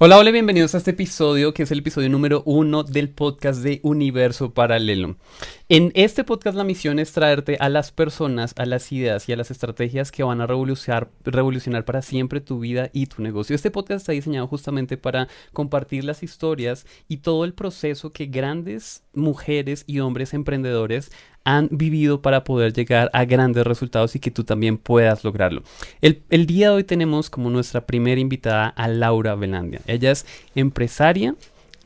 Hola, hola, bienvenidos a este episodio que es el episodio número uno del podcast de Universo Paralelo. En este podcast la misión es traerte a las personas, a las ideas y a las estrategias que van a revolucionar, revolucionar para siempre tu vida y tu negocio. Este podcast está diseñado justamente para compartir las historias y todo el proceso que grandes mujeres y hombres emprendedores han vivido para poder llegar a grandes resultados y que tú también puedas lograrlo. El, día de hoy tenemos como nuestra primera invitada a Laura Velandia. Ella es empresaria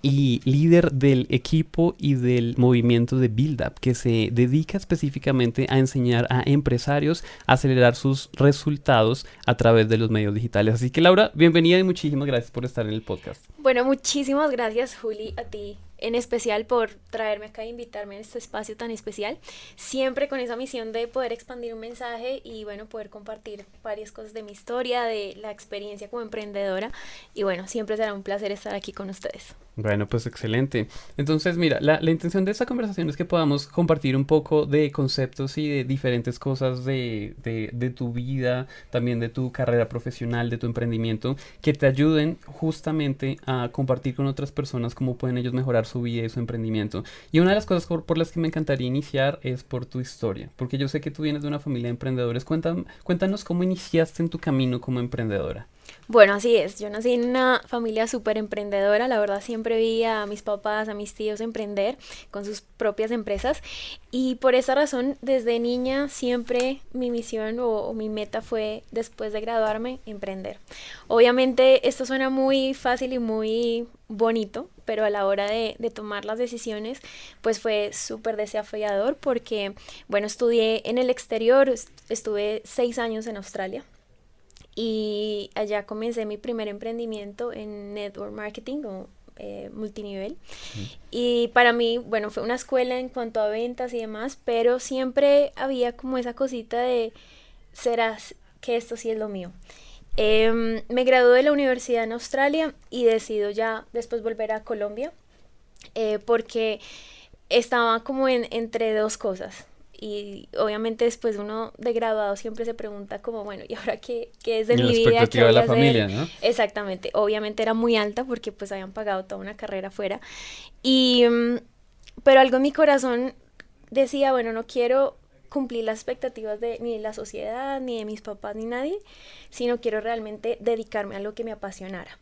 y líder del equipo y del movimiento de Build Up, que se dedica específicamente a enseñar a empresarios a acelerar sus resultados a través de los medios digitales. Así que Laura, bienvenida y muchísimas gracias por estar en el podcast. Bueno, muchísimas gracias Juli a ti en especial por traerme acá e invitarme a este espacio tan especial, siempre con esa misión de poder expandir un mensaje y bueno, poder compartir varias cosas de mi historia, de la experiencia como emprendedora y bueno, siempre será un placer estar aquí con ustedes. Bueno, pues excelente. Entonces, mira, la, la, intención de esta conversación es que podamos compartir un poco de conceptos y de diferentes cosas de, de, de, tu vida, también de tu carrera profesional, de tu emprendimiento, que te ayuden justamente a compartir con otras personas cómo pueden ellos mejorar su vida y su emprendimiento. Y una de las cosas por, las que me encantaría iniciar es por tu historia, porque yo sé que tú vienes de una familia de emprendedores. Cuéntanos, cómo iniciaste en tu camino como emprendedora. Bueno, así es. Yo nací en una familia súper emprendedora. La verdad, siempre vi a mis papás, a mis tíos emprender con sus propias empresas. Y por esa razón, desde niña, siempre mi misión o, mi meta fue, después de graduarme, emprender. Obviamente, esto suena muy fácil y muy bonito, pero a la hora de, de tomar las decisiones, pues fue súper desafiador porque, bueno, estudié en el exterior, estuve seis años en Australia y allá comencé mi primer emprendimiento en network marketing o eh, multinivel. Mm. Y para mí, bueno, fue una escuela en cuanto a ventas y demás, pero siempre había como esa cosita de, ¿serás que esto sí es lo mío? Eh, me gradué de la universidad en Australia y decido ya después volver a Colombia eh, porque estaba como en, entre dos cosas y obviamente después uno de graduado siempre se pregunta como, bueno, ¿y ahora qué, qué es de y mi la vida? expectativa de la familia, ¿no? Exactamente, obviamente era muy alta porque pues habían pagado toda una carrera afuera. Y, pero algo en mi corazón decía, bueno, no quiero cumplir las expectativas de ni de la sociedad, ni de mis papás, ni nadie, sino quiero realmente dedicarme a lo que me apasionara.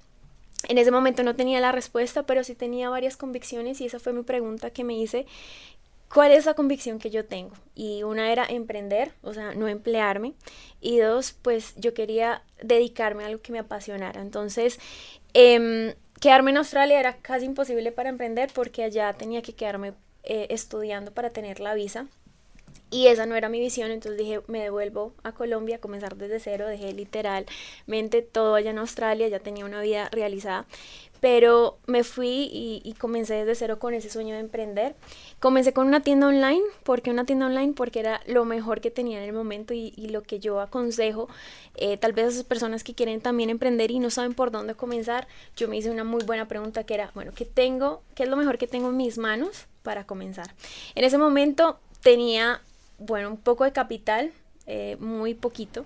En ese momento no tenía la respuesta, pero sí tenía varias convicciones y esa fue mi pregunta que me hice ¿Cuál es la convicción que yo tengo? Y una era emprender, o sea, no emplearme. Y dos, pues yo quería dedicarme a algo que me apasionara. Entonces, eh, quedarme en Australia era casi imposible para emprender porque allá tenía que quedarme eh, estudiando para tener la visa. Y esa no era mi visión, entonces dije, me devuelvo a Colombia a comenzar desde cero, dejé literalmente todo allá en Australia, ya tenía una vida realizada, pero me fui y, comencé desde cero con ese sueño de emprender. Comencé con una tienda online, ¿por qué una tienda online? Porque era lo mejor que tenía en el momento y, y lo que yo aconsejo, eh, tal vez a esas personas que quieren también emprender y no saben por dónde comenzar, yo me hice una muy buena pregunta que era, bueno, ¿qué tengo? ¿Qué es lo mejor que tengo en mis manos para comenzar? En ese momento tenía, bueno, un poco de capital, eh, muy poquito,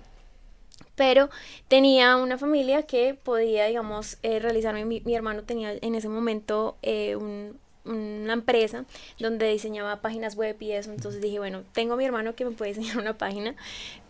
pero tenía una familia que podía, digamos, eh. Mi, hermano tenía en ese momento eh, un, una empresa donde diseñaba páginas web y eso. Entonces dije, bueno, tengo a mi hermano que me puede diseñar una página.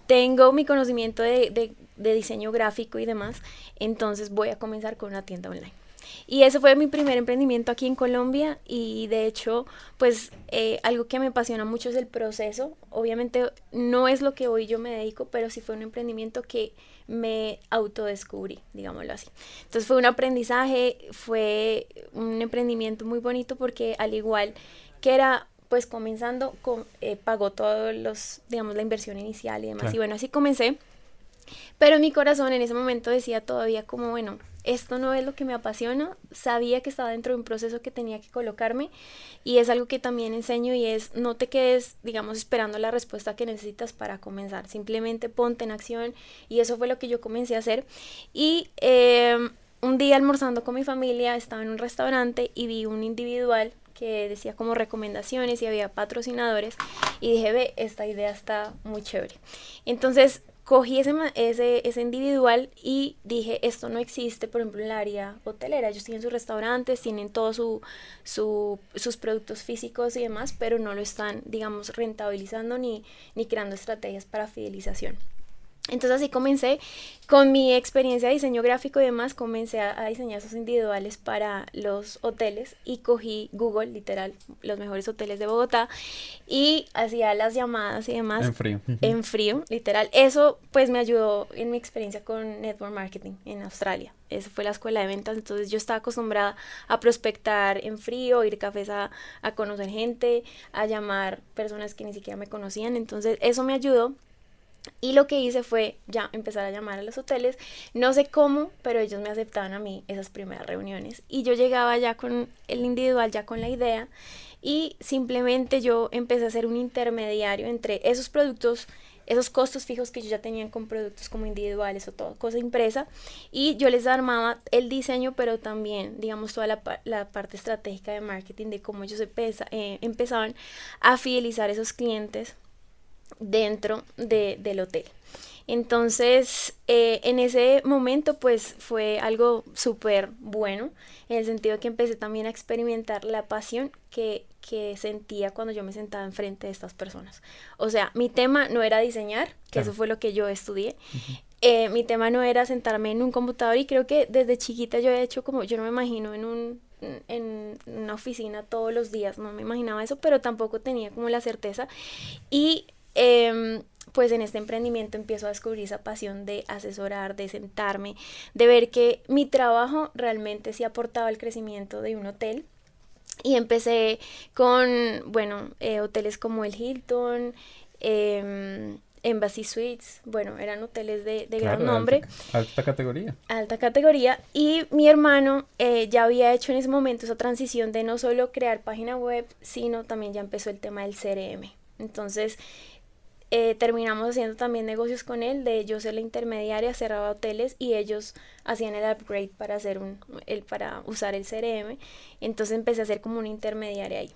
Tengo mi conocimiento de, de diseño gráfico y demás. Entonces voy a comenzar con una tienda online. Y ese fue mi primer emprendimiento aquí en Colombia y de hecho, pues eh, algo que me apasiona mucho es el proceso. Obviamente no es lo que hoy yo me dedico, pero sí fue un emprendimiento que me autodescubrí, digámoslo así. Entonces fue un aprendizaje, fue un emprendimiento muy bonito porque al igual que era pues comenzando, con, eh, pagó todos los, digamos, la inversión inicial y demás. Claro. Y bueno, así comencé. Pero mi corazón en ese momento decía todavía como, bueno, esto no es lo que me apasiona, sabía que estaba dentro de un proceso que tenía que colocarme y es algo que también enseño y es no te quedes, digamos, esperando la respuesta que necesitas para comenzar, simplemente ponte en acción y eso fue lo que yo comencé a hacer. Y eh, un día almorzando con mi familia estaba en un restaurante y vi un individual que decía como recomendaciones y había patrocinadores y dije, ve, esta idea está muy chévere. Entonces cogí ese, ese, ese, individual y dije, esto no existe, por ejemplo, en el área hotelera. Ellos tienen sus restaurantes, tienen todos su, su, sus productos físicos y demás, pero no lo están, digamos, rentabilizando ni, ni creando estrategias para fidelización. Entonces así comencé con mi experiencia de diseño gráfico y demás, comencé a, diseñar esos individuales para los hoteles y cogí Google, literal, los mejores hoteles de Bogotá y hacía las llamadas y demás. En frío. En frío, literal. Eso pues me ayudó en mi experiencia con Network Marketing en Australia. Esa fue la escuela de ventas, entonces yo estaba acostumbrada a prospectar en frío, ir cafés a, a conocer gente, a llamar personas que ni siquiera me conocían, entonces eso me ayudó y lo que hice fue ya empezar a llamar a los hoteles. No sé cómo, pero ellos me aceptaban a mí esas primeras reuniones. Y yo llegaba ya con el individual, ya con la idea. Y simplemente yo empecé a ser un intermediario entre esos productos, esos costos fijos que yo ya tenía con productos como individuales o todo, cosa impresa. Y yo les armaba el diseño, pero también, digamos, toda la, la parte estratégica de marketing de cómo ellos eh, empezaban a fidelizar esos clientes dentro de, del hotel. Entonces, eh, en ese momento, pues fue algo súper bueno, en el sentido que empecé también a experimentar la pasión que, que, sentía cuando yo me sentaba enfrente de estas personas. O sea, mi tema no era diseñar, que eso fue lo que yo estudié. Eh, mi tema no era sentarme en un computador y creo que desde chiquita yo he hecho como, yo no me imagino en un en una oficina todos los días, no me imaginaba eso, pero tampoco tenía como la certeza. Y Em, pues en este emprendimiento empiezo a descubrir esa pasión de asesorar, de sentarme, de ver que mi trabajo realmente sí aportaba al crecimiento de un hotel. Y empecé con, bueno, eh, hoteles como el Hilton, eh, Embassy Suites, bueno, eran hoteles de, gran nombre. Alta, categoría. Alta categoría. Y mi hermano eh, ya había hecho en ese momento esa transición de no solo crear página web, sino también ya empezó el tema del CRM. Entonces, eh, terminamos haciendo también negocios con él, de yo ser la intermediaria, cerraba hoteles y ellos hacían el upgrade para hacer un, el, para usar el CRM. Entonces empecé a ser como una intermediaria ahí.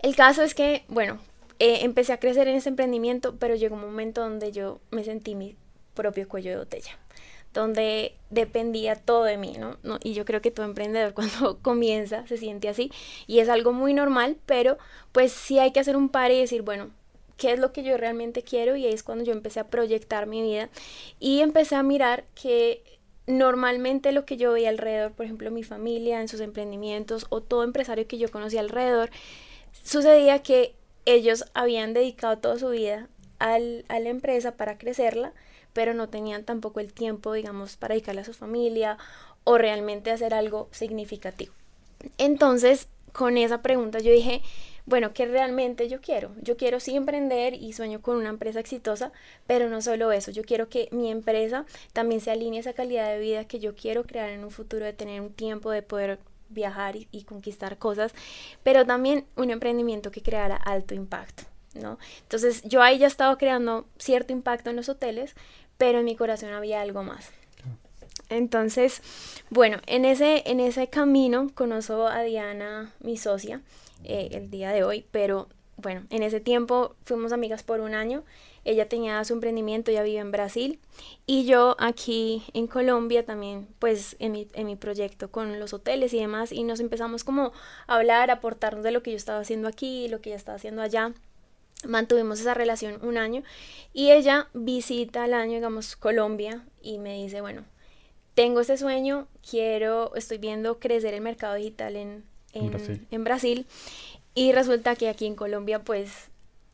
El caso es que, bueno, eh, empecé a crecer en ese emprendimiento, pero llegó un momento donde yo me sentí mi propio cuello de botella donde dependía todo de mí, ¿no? ¿no? Y yo creo que todo emprendedor cuando comienza se siente así y es algo muy normal, pero pues sí hay que hacer un par y decir, bueno, qué es lo que yo realmente quiero y es cuando yo empecé a proyectar mi vida y empecé a mirar que normalmente lo que yo veía alrededor, por ejemplo, mi familia en sus emprendimientos o todo empresario que yo conocía alrededor, sucedía que ellos habían dedicado toda su vida al, a la empresa para crecerla, pero no tenían tampoco el tiempo, digamos, para dedicarle a su familia o realmente hacer algo significativo. Entonces, con esa pregunta yo dije, bueno, ¿qué realmente yo quiero? Yo quiero sí emprender y sueño con una empresa exitosa, pero no solo eso, yo quiero que mi empresa también se alinee a esa calidad de vida que yo quiero crear en un futuro, de tener un tiempo de poder viajar y, conquistar cosas, pero también un emprendimiento que creara alto impacto. ¿no? Entonces yo ahí ya estaba creando cierto impacto en los hoteles, pero en mi corazón había algo más. Entonces, bueno, en ese, en ese camino conozco a Diana, mi socia, eh, el día de hoy, pero bueno, en ese tiempo fuimos amigas por un año. Ella tenía su emprendimiento, ella vive en Brasil y yo aquí en Colombia también, pues en mi, en mi proyecto con los hoteles y demás y nos empezamos como a hablar, a aportarnos de lo que yo estaba haciendo aquí, lo que ella estaba haciendo allá. Mantuvimos esa relación un año y ella visita al año, digamos, Colombia y me dice, bueno, tengo ese sueño, quiero, estoy viendo crecer el mercado digital en, en, Brasil. Y resulta que aquí en Colombia pues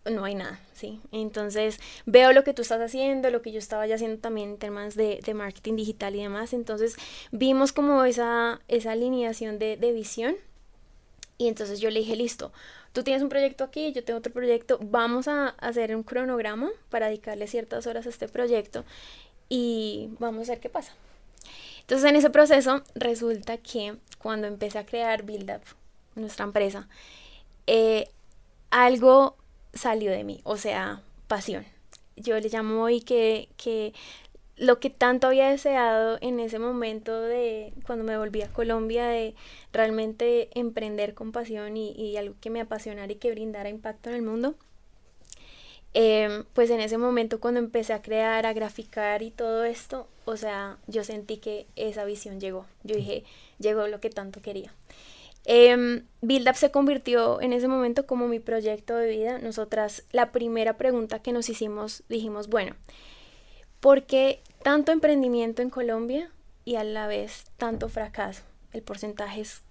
no hay nada, ¿sí? Entonces veo lo que tú estás haciendo, lo que yo estaba ya haciendo también en temas de, marketing digital y demás. Entonces vimos como esa, esa alineación de, de visión. Y entonces yo le dije, listo, tú tienes un proyecto aquí, yo tengo otro proyecto, vamos a hacer un cronograma para dedicarle ciertas horas a este proyecto y vamos a ver qué pasa. Entonces en ese proceso resulta que cuando empecé a crear Build Up, nuestra empresa, eh, algo salió de mí, o sea, pasión. Yo le llamo hoy que, que lo que tanto había deseado en ese momento de cuando me volví a Colombia, de realmente emprender con pasión y, algo que me apasionara y que brindara impacto en el mundo, Em, pues en ese momento cuando empecé a crear, a graficar y todo esto, o sea, yo sentí que esa visión llegó. Yo dije, llegó lo que tanto quería. Eh, Build Up se convirtió en ese momento como mi proyecto de vida. Nosotras, la primera pregunta que nos hicimos, dijimos, bueno, ¿por qué tanto emprendimiento en Colombia y a la vez tanto fracaso? El porcentaje es,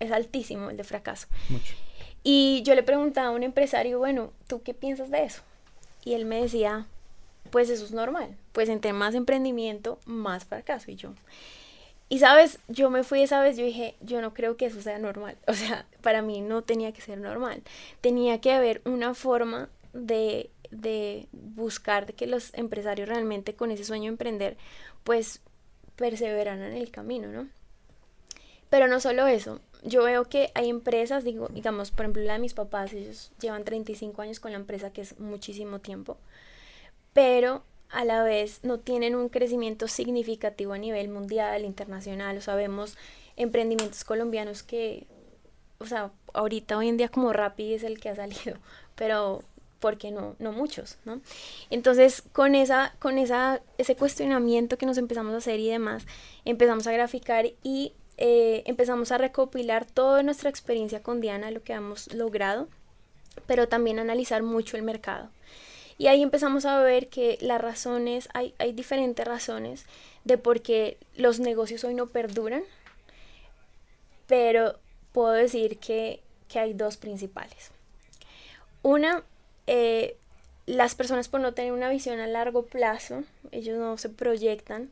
es altísimo, el de fracaso. Mucho. Y yo le preguntaba a un empresario, bueno, ¿tú qué piensas de eso? Y él me decía, pues eso es normal, pues entre más emprendimiento, más fracaso. Y yo, y sabes, yo me fui esa vez, yo dije, yo no creo que eso sea normal. O sea, para mí no tenía que ser normal. Tenía que haber una forma de, de buscar que los empresarios realmente con ese sueño de emprender, pues perseveraran en el camino, ¿no? Pero no solo eso, yo veo que hay empresas, digo, digamos, por ejemplo, la de mis papás, ellos llevan 35 años con la empresa, que es muchísimo tiempo, pero a la vez no tienen un crecimiento significativo a nivel mundial, internacional, o sea, vemos emprendimientos colombianos que, o sea, ahorita hoy en día como Rappi es el que ha salido, pero porque no, no muchos, ¿no? Entonces, con esa, con esa, ese cuestionamiento que nos empezamos a hacer y demás, empezamos a graficar y eh, empezamos a recopilar toda nuestra experiencia con Diana, lo que hemos logrado, pero también analizar mucho el mercado. Y ahí empezamos a ver que las razones, hay, hay diferentes razones de por qué los negocios hoy no perduran, pero puedo decir que, que hay dos principales. Una, eh, las personas por no tener una visión a largo plazo, ellos no se proyectan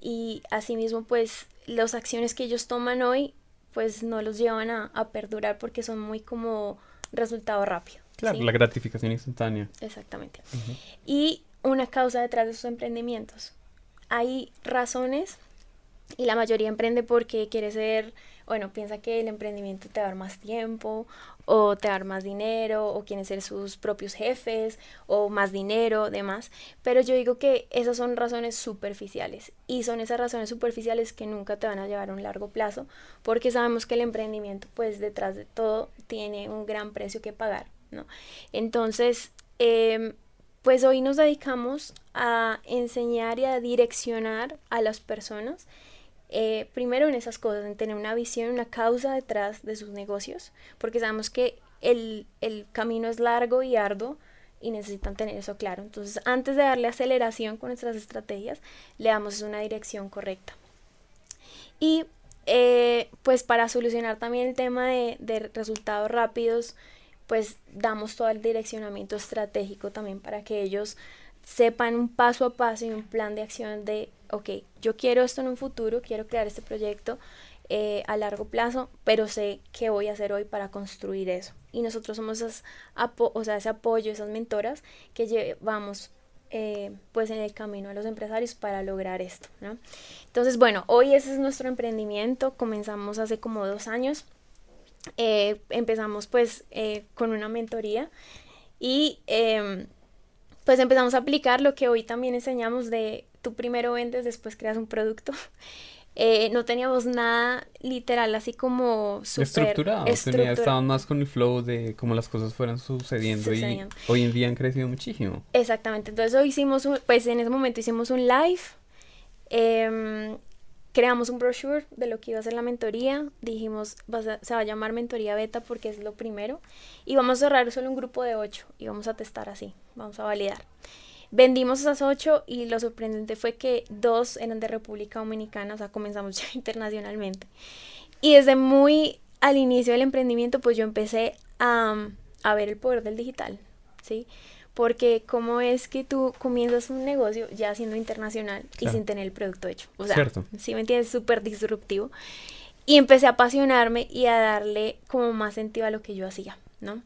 y asimismo pues las acciones que ellos toman hoy pues no los llevan a, perdurar porque son muy como resultado rápido. Claro, la gratificación instantánea. Exactamente. Y una causa detrás de sus emprendimientos. Hay razones y la mayoría emprende porque quiere ser, bueno, piensa que el emprendimiento te va a dar más tiempo o te va a dar más dinero o quieren ser sus propios jefes o más dinero, demás. Pero yo digo que esas son razones superficiales y son esas razones superficiales que nunca te van a llevar a un largo plazo porque sabemos que el emprendimiento pues detrás de todo tiene un gran precio que pagar, Entonces, eh, pues hoy nos dedicamos a enseñar y a direccionar a las personas eh, primero en esas cosas, en tener una visión, una causa detrás de sus negocios, porque sabemos que el, el camino es largo y arduo y necesitan tener eso claro. Entonces, antes de darle aceleración con nuestras estrategias, le damos una dirección correcta. Y eh, pues para solucionar también el tema de resultados rápidos, pues damos todo el direccionamiento estratégico también para que ellos sepan un paso a paso y un plan de acción de, ok, yo quiero esto en un futuro, quiero crear este proyecto eh, a largo plazo, pero sé qué voy a hacer hoy para construir eso. Y nosotros somos esas ese apoyo, esas mentoras que llevamos eh, pues en el camino a los empresarios para lograr esto. Entonces, bueno, hoy ese es nuestro emprendimiento, comenzamos hace como dos años, eh, empezamos pues con una mentoría y em, pues empezamos a aplicar lo que hoy también enseñamos de tú primero vendes, después creas un producto. Eh, no teníamos nada literal así como super estructurado, estaban más con el flow de cómo las cosas fueran sucediendo, y hoy en día han crecido muchísimo. Exactamente, entonces hoy hicimos, pues en ese momento hicimos un live, eh, creamos un brochure de lo que iba a ser la mentoría. Dijimos, se va a llamar mentoría beta porque es lo primero. Y vamos a cerrar solo un grupo de ocho y vamos a testar así, vamos a validar. Vendimos esas ocho y lo sorprendente fue que dos eran de República Dominicana, o sea, comenzamos ya internacionalmente. Y desde muy al inicio del emprendimiento, pues yo empecé a, a ver el poder del digital, ¿sí? Porque cómo es que tú comienzas un negocio ya siendo internacional y sin tener el producto hecho. O sea, si me entiendes, súper disruptivo. Y empecé a apasionarme y a darle como más sentido a lo que yo hacía, ¿no?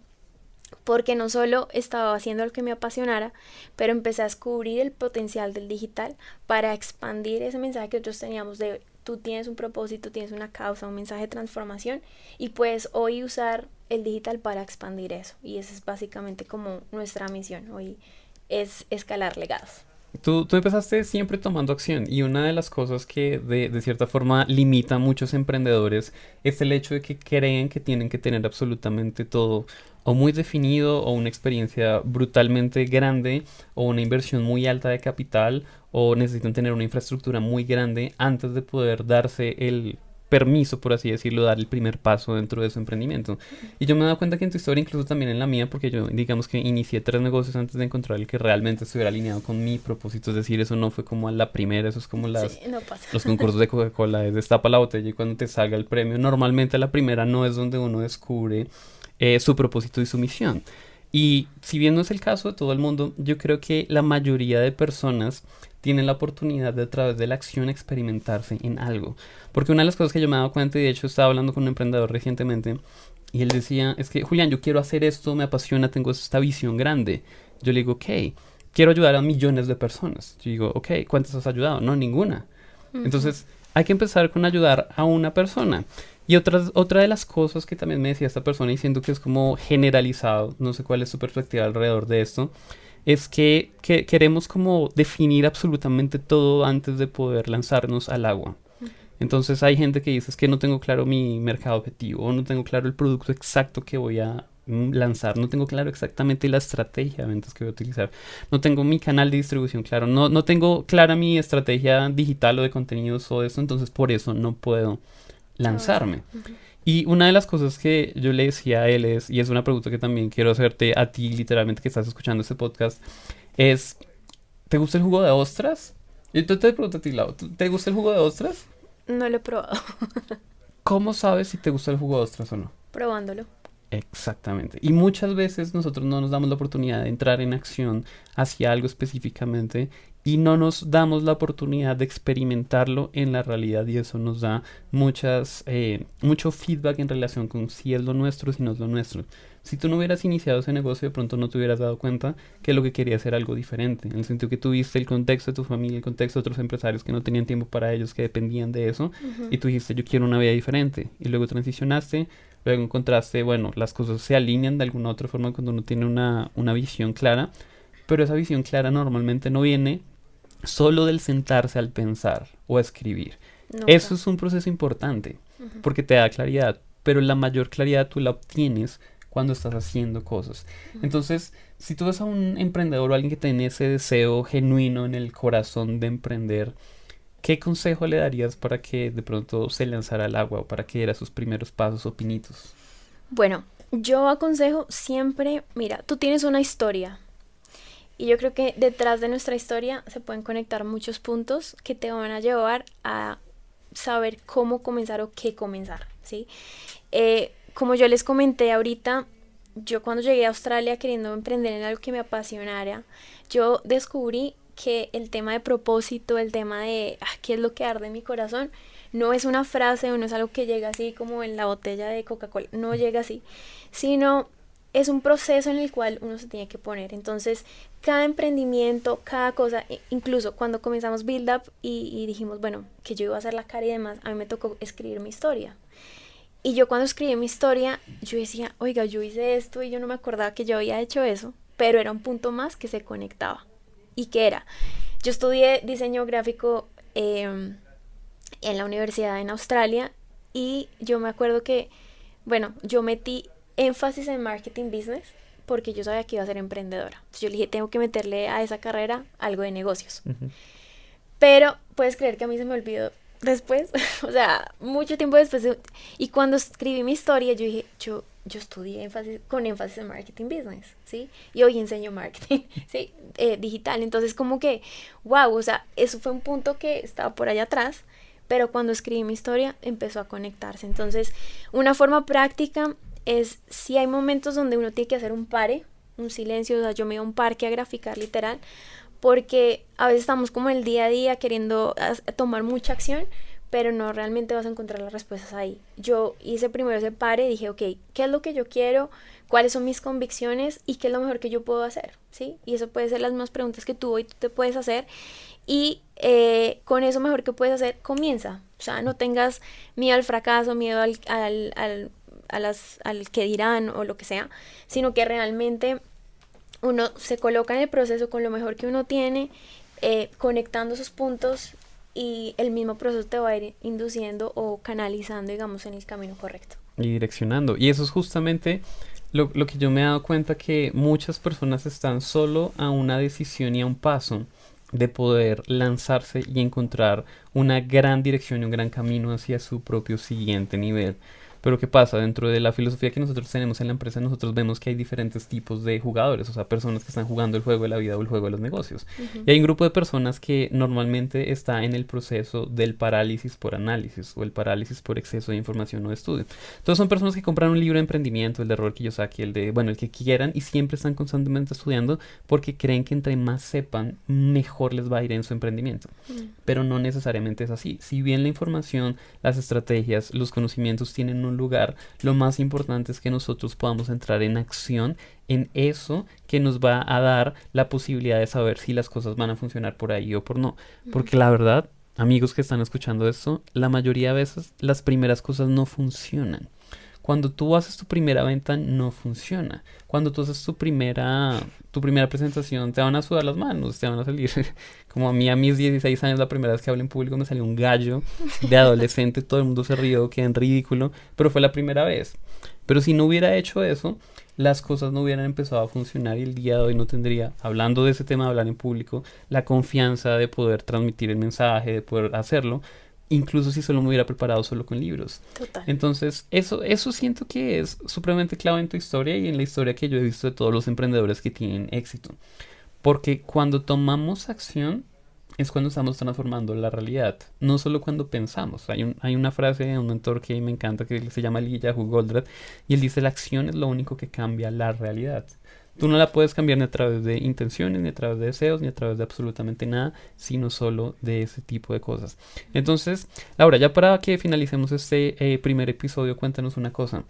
Porque no solo estaba haciendo lo que me apasionara, pero empecé a descubrir el potencial del digital para expandir ese mensaje que nosotros teníamos de tú tienes un propósito, tienes una causa, un mensaje de transformación y puedes hoy usar el digital para expandir eso. Y esa es básicamente como nuestra misión hoy, es escalar legados. Tú, tú, empezaste siempre tomando acción y una de las cosas que de, de, cierta forma limita a muchos emprendedores es el hecho de que creen que tienen que tener absolutamente todo o muy definido o una experiencia brutalmente grande o una inversión muy alta de capital o necesitan tener una infraestructura muy grande antes de poder darse el permiso, por así decirlo, dar el primer paso dentro de su emprendimiento. Y yo me he dado cuenta que en tu historia, incluso también en la mía, porque yo digamos que inicié tres negocios antes de encontrar el que realmente estuviera alineado con mi propósito, es decir, eso no fue como a la primera, eso es como las, los concursos de Coca-Cola, es destapa la botella y cuando te salga el premio, normalmente a la primera no es donde uno descubre eh, su propósito y su misión. Y si bien no es el caso de todo el mundo, yo creo que la mayoría de personas tienen la oportunidad de a través de la acción experimentarse en algo. Porque una de las cosas que yo me he dado cuenta, y de hecho estaba hablando con un emprendedor recientemente, y él decía, es que Julián, yo quiero hacer esto, me apasiona, tengo esta visión grande. Yo le digo, ok, quiero ayudar a millones de personas. Yo digo, ok, ¿cuántas has ayudado? No, ninguna. Entonces, hay que empezar con ayudar a una persona. Y otra, otra de las cosas que también me decía esta persona, y siento que es como generalizado, no sé cuál es su perspectiva alrededor de esto, es que, queremos como definir absolutamente todo antes de poder lanzarnos al agua. Entonces hay gente que dice es que no tengo claro mi mercado objetivo, no tengo claro el producto exacto que voy a mm, lanzar, no tengo claro exactamente la estrategia de ventas que voy a utilizar, no tengo mi canal de distribución claro, no, no tengo clara mi estrategia digital o de contenidos o eso, entonces por eso no puedo lanzarme. Y una de las cosas que yo le decía a él es, y es una pregunta que también quiero hacerte a ti literalmente que estás escuchando este podcast, es, ¿te gusta el jugo de ostras? Y tú te pregunto a ti, Lau, ¿te gusta el jugo de ostras? No lo he probado. ¿Cómo sabes si te gusta el jugo de ostras o no? Probándolo. Exactamente. Y muchas veces nosotros no nos damos la oportunidad de entrar en acción hacia algo específicamente y no nos damos la oportunidad de experimentarlo en la realidad y eso nos da muchas, eh, mucho feedback en relación con si es lo nuestro, si no es lo nuestro. Si tú no hubieras iniciado ese negocio, de pronto no te hubieras dado cuenta que lo que querías era algo diferente, en el sentido que tuviste el contexto de tu familia, el contexto de otros empresarios que no tenían tiempo para ellos, que dependían de eso, y tú dijiste, yo quiero una vida diferente, y luego transicionaste, luego encontraste, bueno, las cosas se alinean de alguna otra forma cuando uno tiene una, una visión clara, pero esa visión clara normalmente no viene solo del sentarse al pensar o a escribir. Eso es un proceso importante porque te da claridad, pero la mayor claridad tú la obtienes cuando estás haciendo cosas. Entonces, si tú ves a un emprendedor o alguien que tiene ese deseo genuino en el corazón de emprender, ¿qué consejo le darías para que de pronto se lanzara al agua o para que diera sus primeros pasos o pinitos? Bueno, yo aconsejo siempre, mira, tú tienes una historia, y yo creo que detrás de nuestra historia se pueden conectar muchos puntos que te van a llevar a saber cómo comenzar o qué comenzar, ¿sí? Eh, como yo les comenté ahorita, yo cuando llegué a Australia queriendo emprender en algo que me apasionara, yo descubrí que el tema de propósito, el tema de ah, qué es lo que arde en mi corazón, no es una frase o no es algo que llega así como en la botella de Coca-Cola, no llega así, sino es un proceso en el cual uno se tiene que poner. Entonces, cada emprendimiento, cada cosa, e, incluso cuando comenzamos Build Up y, dijimos, bueno, que yo iba a hacer la cara y demás, a mí me tocó escribir mi historia. Y yo cuando escribí mi historia, yo decía, oiga, yo hice esto y yo no me acordaba que yo había hecho eso, pero era un punto más que se conectaba. ¿Y qué era? Yo estudié diseño gráfico em, en la universidad en Australia y yo me acuerdo que, bueno, yo metí énfasis en marketing business porque yo sabía que iba a ser emprendedora. Entonces yo le dije, tengo que meterle a esa carrera algo de negocios. Pero puedes creer que a mí se me olvidó después, o sea, mucho tiempo después. y cuando escribí mi historia, yo dije, yo, yo estudié énfasis, con énfasis en marketing business, ¿sí? Y hoy enseño marketing, ¿sí? Eh, digital. Entonces, como que, wow, o sea, eso fue un punto que estaba por allá atrás, pero cuando escribí mi historia empezó a conectarse. Entonces, una forma práctica es si hay momentos donde uno tiene que hacer un pare, un silencio, o sea, yo me voy a un parque a graficar literal, porque a veces estamos como el día a día queriendo tomar mucha acción, pero no realmente vas a encontrar las respuestas ahí. Yo hice primero ese pare dije, ok, ¿qué es lo que yo quiero? ¿Cuáles son mis convicciones? ¿Y qué es lo mejor que yo puedo hacer? ¿Sí? Y eso puede ser las mismas preguntas que tú hoy tú te puedes hacer. Y eh, con eso mejor que puedes hacer, comienza. O sea, no tengas miedo al fracaso, miedo al a las, al que dirán o lo que sea, sino que realmente uno se coloca en el proceso con lo mejor que uno tiene, eh, conectando esos puntos y el mismo proceso te va a ir induciendo o canalizando, digamos, en el camino correcto. Y direccionando. Y eso es justamente lo, lo que yo me he dado cuenta que muchas personas están solo a una decisión y a un paso de poder lanzarse y encontrar una gran dirección y un gran camino hacia su propio siguiente nivel. Pero ¿qué pasa? Dentro de la filosofía que nosotros tenemos en la empresa, nosotros vemos que hay diferentes tipos de jugadores, o sea, personas que están jugando el juego de la vida o el juego de los negocios. Y hay un grupo de personas que normalmente está en el proceso del parálisis por análisis o el parálisis por exceso de información o de estudio. Entonces son personas que compran un libro de emprendimiento, el de Robert Kiyosaki, el de, bueno, el que quieran y siempre están constantemente estudiando porque creen que entre más sepan, mejor les va a ir en su emprendimiento. Pero no necesariamente es así. Si bien la información, las estrategias, los conocimientos tienen un lugar, lo más importante es que nosotros podamos entrar en acción en eso que nos va a dar la posibilidad de saber si las cosas van a funcionar por ahí o por no. Porque la verdad, amigos que están escuchando esto, la mayoría de veces las primeras cosas no funcionan. Cuando tú haces tu primera venta no funciona. Cuando tú haces tu primera, tu primera presentación te van a sudar las manos, te van a salir. Como a mí a mis 16 años la primera vez que hablé en público me salió un gallo de adolescente, todo el mundo se rió, quedé en ridículo, pero fue la primera vez. Pero si no hubiera hecho eso, las cosas no hubieran empezado a funcionar y el día de hoy no tendría, hablando de ese tema de hablar en público, la confianza de poder transmitir el mensaje, de poder hacerlo, incluso si solo me hubiera preparado solo con libros. Total. Entonces, eso, eso siento que es supremamente clave en tu historia y en la historia que yo he visto de todos los emprendedores que tienen éxito. Porque cuando tomamos acción es cuando estamos transformando la realidad, no solo cuando pensamos. Hay, un, hay una frase de un mentor que me encanta que se llama Lee Yahoo Goldratt y él dice la acción es lo único que cambia la realidad. Tú no la puedes cambiar ni a través de intenciones, ni a través de deseos, ni a través de absolutamente nada, sino solo de ese tipo de cosas. Entonces, Laura, ya para que finalicemos este eh, primer episodio, cuéntanos una cosa.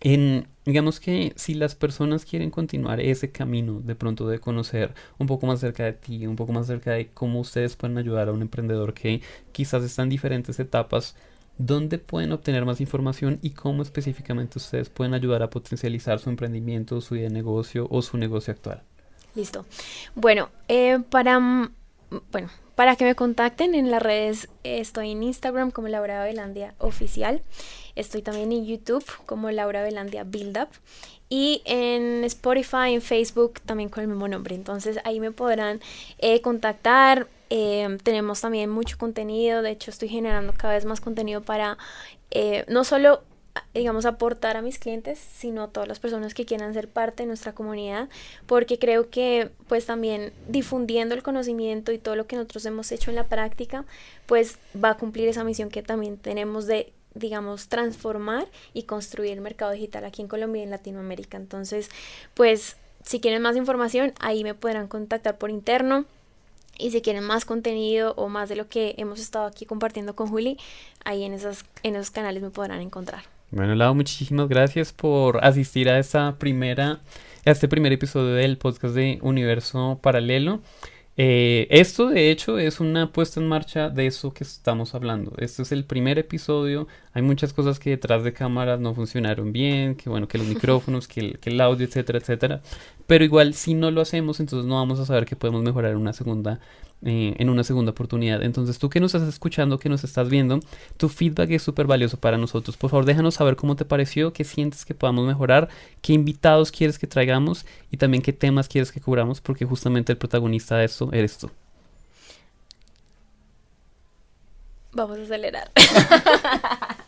En, digamos que si las personas quieren continuar ese camino de pronto de conocer un poco más cerca de ti, un poco más cerca de cómo ustedes pueden ayudar a un emprendedor que quizás está en diferentes etapas, dónde pueden obtener más información y cómo específicamente ustedes pueden ayudar a potencializar su emprendimiento, su idea de negocio o su negocio actual. Listo. Bueno, eh, para, bueno, para que me contacten en las redes, estoy en Instagram como Laura Velandia Oficial. Estoy también en YouTube como Laura Velandia Build Up. Y en Spotify, en Facebook también con el mismo nombre. Entonces ahí me podrán eh, contactar, Em, tenemos también mucho contenido, de hecho estoy generando cada vez más contenido para eh, no solo digamos, aportar a mis clientes, sino a todas las personas que quieran ser parte de nuestra comunidad, porque creo que pues también difundiendo el conocimiento y todo lo que nosotros hemos hecho en la práctica, pues va a cumplir esa misión que también tenemos de digamos, transformar y construir el mercado digital aquí en Colombia y en Latinoamérica. Entonces, pues, si quieren más información, ahí me podrán contactar por interno. Y si quieren más contenido o más de lo que hemos estado aquí compartiendo con Juli, ahí en, esas, en esos canales me podrán encontrar. Bueno, Lau, muchísimas gracias por asistir a esta primera, a este primer episodio del podcast de Universo Paralelo. Eh, esto de hecho es una puesta en marcha de eso que estamos hablando. Este es el primer episodio. Hay muchas cosas que detrás de cámaras no funcionaron bien, que bueno, que los micrófonos, que el, que el audio, etcétera, etcétera. Pero igual si no lo hacemos, entonces no vamos a saber que podemos mejorar en una segunda eh, en una segunda oportunidad. Entonces, tú que nos estás escuchando, que nos estás viendo, tu feedback es súper valioso para nosotros. Por favor, déjanos saber cómo te pareció, qué sientes que podamos mejorar, qué invitados quieres que traigamos y también qué temas quieres que cubramos, porque justamente el protagonista de esto eres tú. Vamos a acelerar.